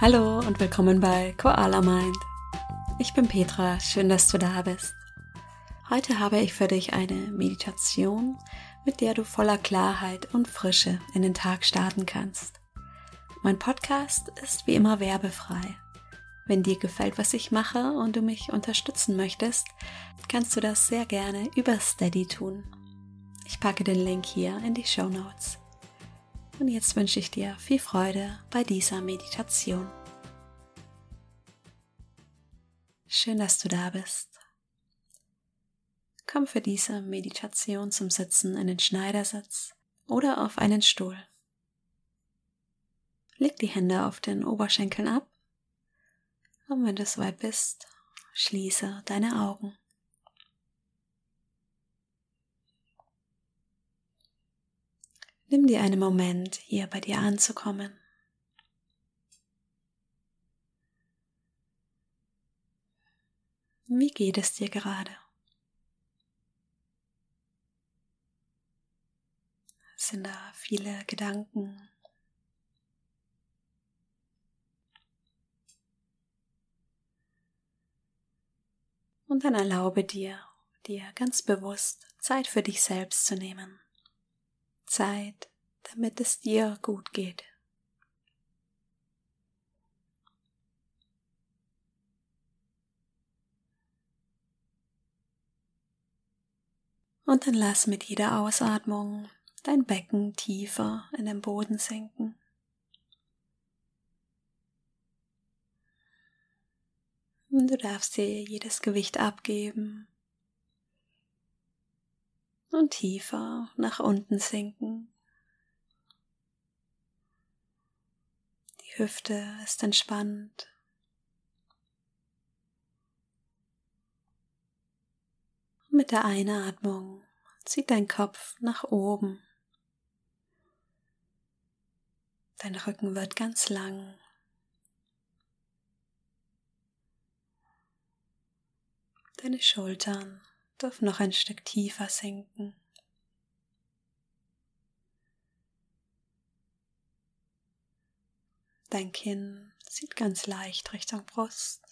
Hallo und willkommen bei Koala Mind. Ich bin Petra, schön, dass du da bist. Heute habe ich für dich eine Meditation, mit der du voller Klarheit und Frische in den Tag starten kannst. Mein Podcast ist wie immer werbefrei. Wenn dir gefällt, was ich mache und du mich unterstützen möchtest, kannst du das sehr gerne über Steady tun. Ich packe den Link hier in die Show Notes. Und jetzt wünsche ich dir viel Freude bei dieser Meditation. Schön, dass du da bist. Komm für diese Meditation zum Sitzen in den Schneidersitz oder auf einen Stuhl. Leg die Hände auf den Oberschenkeln ab und wenn du soweit bist, schließe deine Augen. Nimm dir einen Moment, hier bei dir anzukommen. Wie geht es dir gerade? Sind da viele Gedanken? Und dann erlaube dir, dir ganz bewusst Zeit für dich selbst zu nehmen. Zeit, damit es dir gut geht. Und dann lass mit jeder Ausatmung dein Becken tiefer in den Boden sinken. Und du darfst dir jedes Gewicht abgeben und tiefer nach unten sinken. Die Hüfte ist entspannt. Mit der Einatmung zieht dein Kopf nach oben. Dein Rücken wird ganz lang. Deine Schultern darf noch ein Stück tiefer sinken. Dein Kinn zieht ganz leicht Richtung Brust,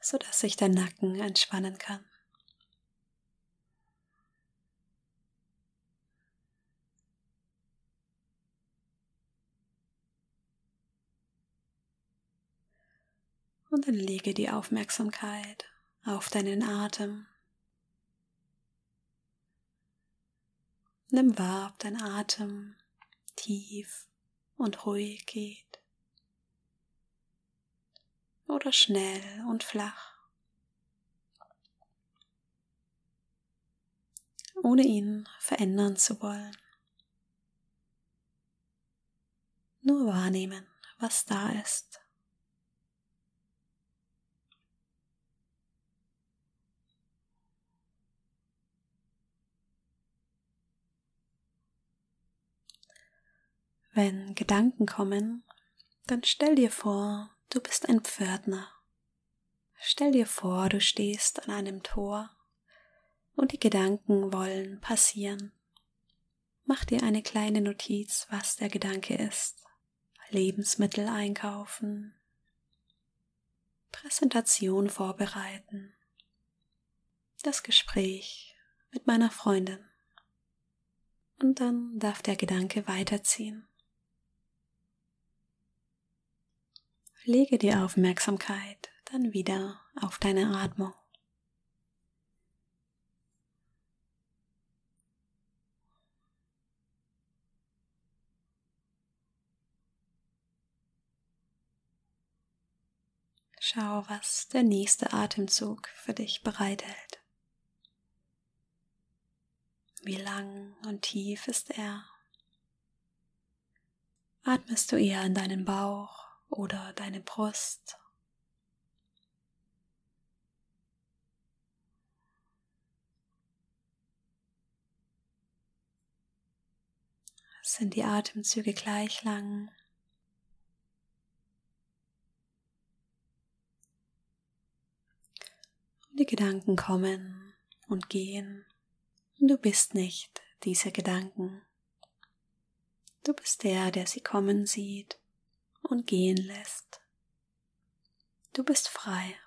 sodass sich dein Nacken entspannen kann. Und dann lege die Aufmerksamkeit auf deinen Atem. Nimm wahr, ob dein Atem tief und ruhig geht oder schnell und flach, ohne ihn verändern zu wollen. Nur wahrnehmen, was da ist. Wenn Gedanken kommen, dann stell dir vor, du bist ein Pförtner. Stell dir vor, du stehst an einem Tor und die Gedanken wollen passieren. Mach dir eine kleine Notiz, was der Gedanke ist. Lebensmittel einkaufen, Präsentation vorbereiten, das Gespräch mit meiner Freundin. Und dann darf der Gedanke weiterziehen. Lege die Aufmerksamkeit dann wieder auf deine Atmung. Schau, was der nächste Atemzug für dich bereithält. Wie lang und tief ist er? Atmest du eher in deinen Bauch oder deine Brust. Sind die Atemzüge gleich lang? Und die Gedanken kommen und gehen. Du bist nicht diese Gedanken. Du bist der, der sie kommen sieht und gehen lässt. Du bist frei.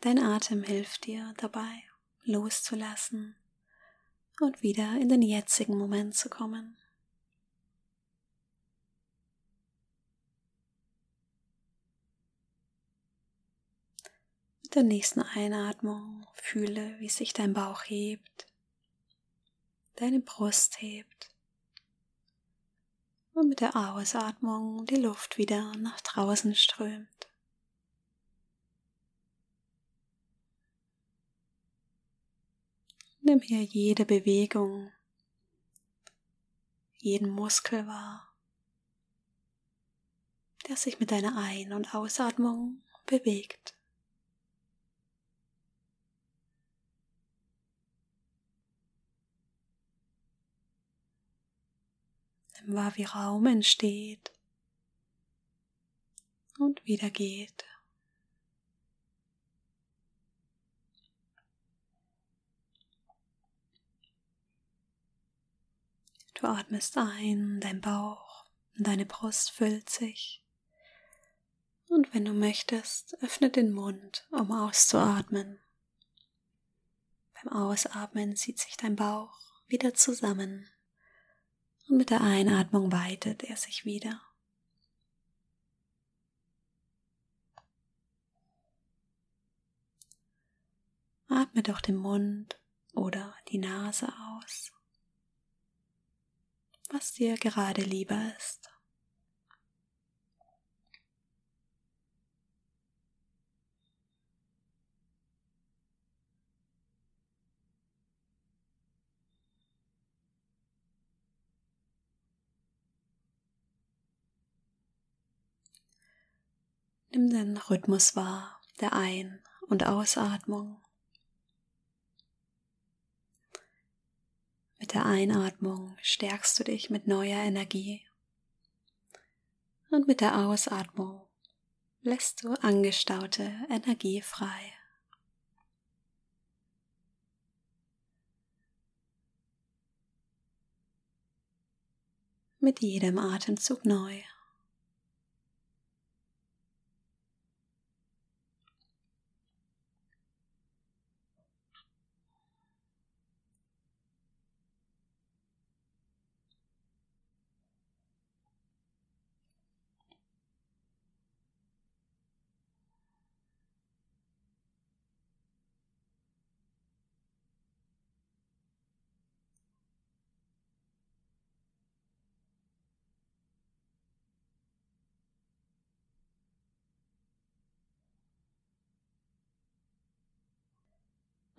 Dein Atem hilft dir dabei, loszulassen und wieder in den jetzigen Moment zu kommen. Mit der nächsten Einatmung fühle, wie sich dein Bauch hebt, deine Brust hebt und mit der Ausatmung die Luft wieder nach draußen strömt. Nimm hier jede Bewegung, jeden Muskel wahr, der sich mit deiner Ein- und Ausatmung bewegt. Wahr, wie Raum entsteht und wieder geht. Du atmest ein, dein Bauch deine Brust füllt sich. Und wenn du möchtest, öffne den Mund, um auszuatmen. Beim Ausatmen zieht sich dein Bauch wieder zusammen und mit der Einatmung weitet er sich wieder. Atme durch den Mund oder die Nase aus was dir gerade lieber ist. Nimm den Rhythmus wahr der Ein- und Ausatmung. Mit der Einatmung stärkst du dich mit neuer Energie und mit der Ausatmung lässt du angestaute Energie frei. Mit jedem Atemzug neu.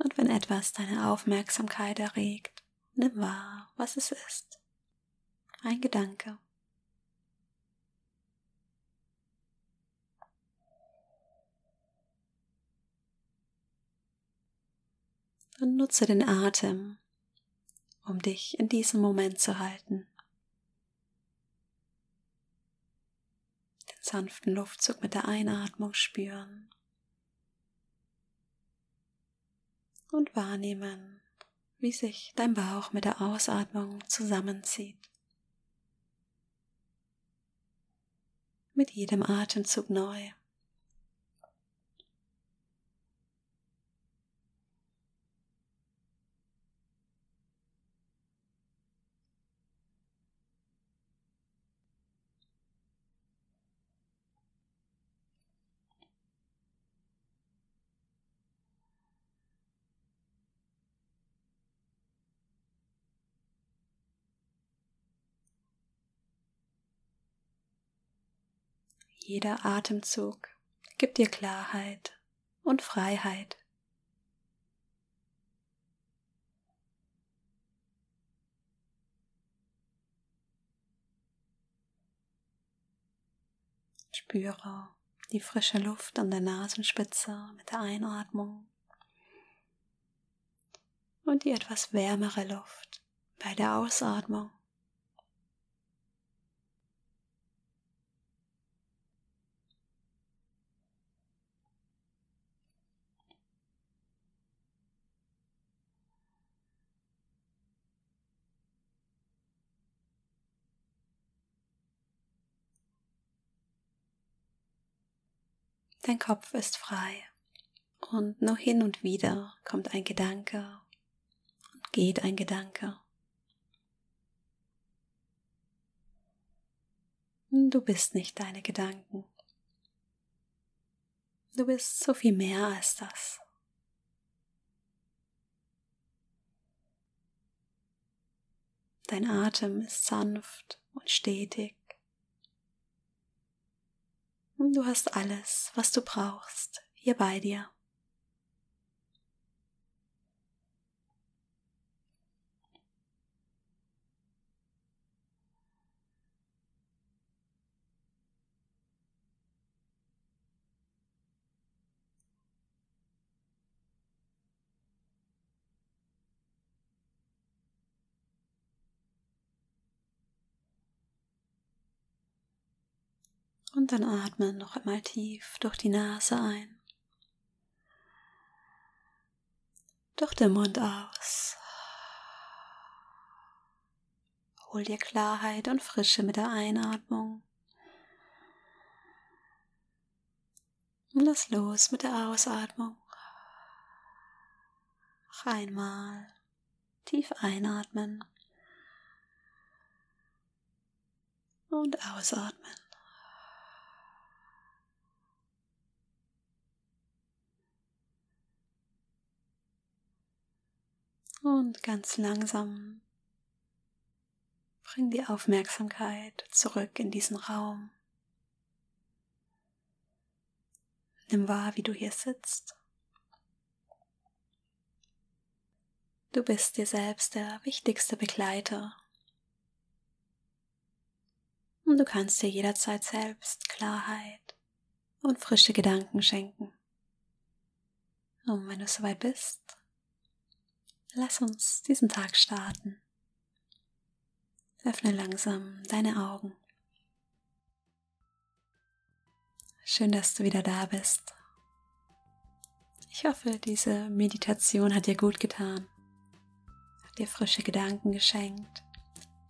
Und wenn etwas deine Aufmerksamkeit erregt, nimm wahr, was es ist. Ein Gedanke. Und nutze den Atem, um dich in diesem Moment zu halten. Den sanften Luftzug mit der Einatmung spüren und wahrnehmen, wie sich dein Bauch mit der Ausatmung zusammenzieht. Mit jedem Atemzug neu. Jeder Atemzug gibt dir Klarheit und Freiheit. Spüre die frische Luft an der Nasenspitze mit der Einatmung und die etwas wärmere Luft bei der Ausatmung. Dein Kopf ist frei und nur hin und wieder kommt ein Gedanke und geht ein Gedanke. Du bist nicht deine Gedanken. Du bist so viel mehr als das. Dein Atem ist sanft und stetig. Und du hast alles, was du brauchst, hier bei dir. Und dann atme noch einmal tief durch die Nase ein. Durch den Mund aus. Hol dir Klarheit und Frische mit der Einatmung. Und lass los mit der Ausatmung. Noch einmal tief einatmen und ausatmen. Und ganz langsam bring die Aufmerksamkeit zurück in diesen Raum. Nimm wahr, wie du hier sitzt. Du bist dir selbst der wichtigste Begleiter. Und du kannst dir jederzeit selbst Klarheit und frische Gedanken schenken. Und wenn du soweit bist, Lass uns diesen Tag starten. Öffne langsam deine Augen. Schön, dass du wieder da bist. Ich hoffe, diese Meditation hat dir gut getan, hat dir frische Gedanken geschenkt,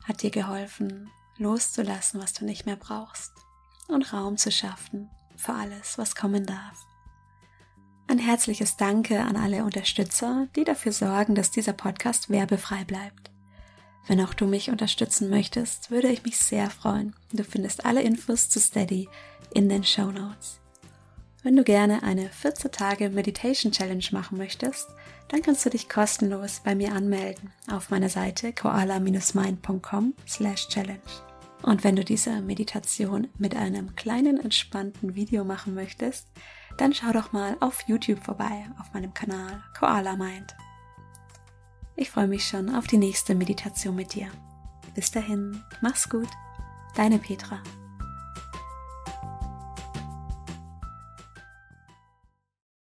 hat dir geholfen, loszulassen, was du nicht mehr brauchst und Raum zu schaffen für alles, was kommen darf. Ein herzliches Danke an alle Unterstützer, die dafür sorgen, dass dieser Podcast werbefrei bleibt. Wenn auch du mich unterstützen möchtest, würde ich mich sehr freuen. Du findest alle Infos zu Steady in den Show Notes. Wenn du gerne eine 14 Tage Meditation Challenge machen möchtest, dann kannst du dich kostenlos bei mir anmelden auf meiner Seite koala-mind.com slash challenge. Und wenn du diese Meditation mit einem kleinen entspannten Video machen möchtest, dann schau doch mal auf YouTube vorbei auf meinem Kanal Koala Mind. Ich freue mich schon auf die nächste Meditation mit dir. Bis dahin, mach's gut, deine Petra.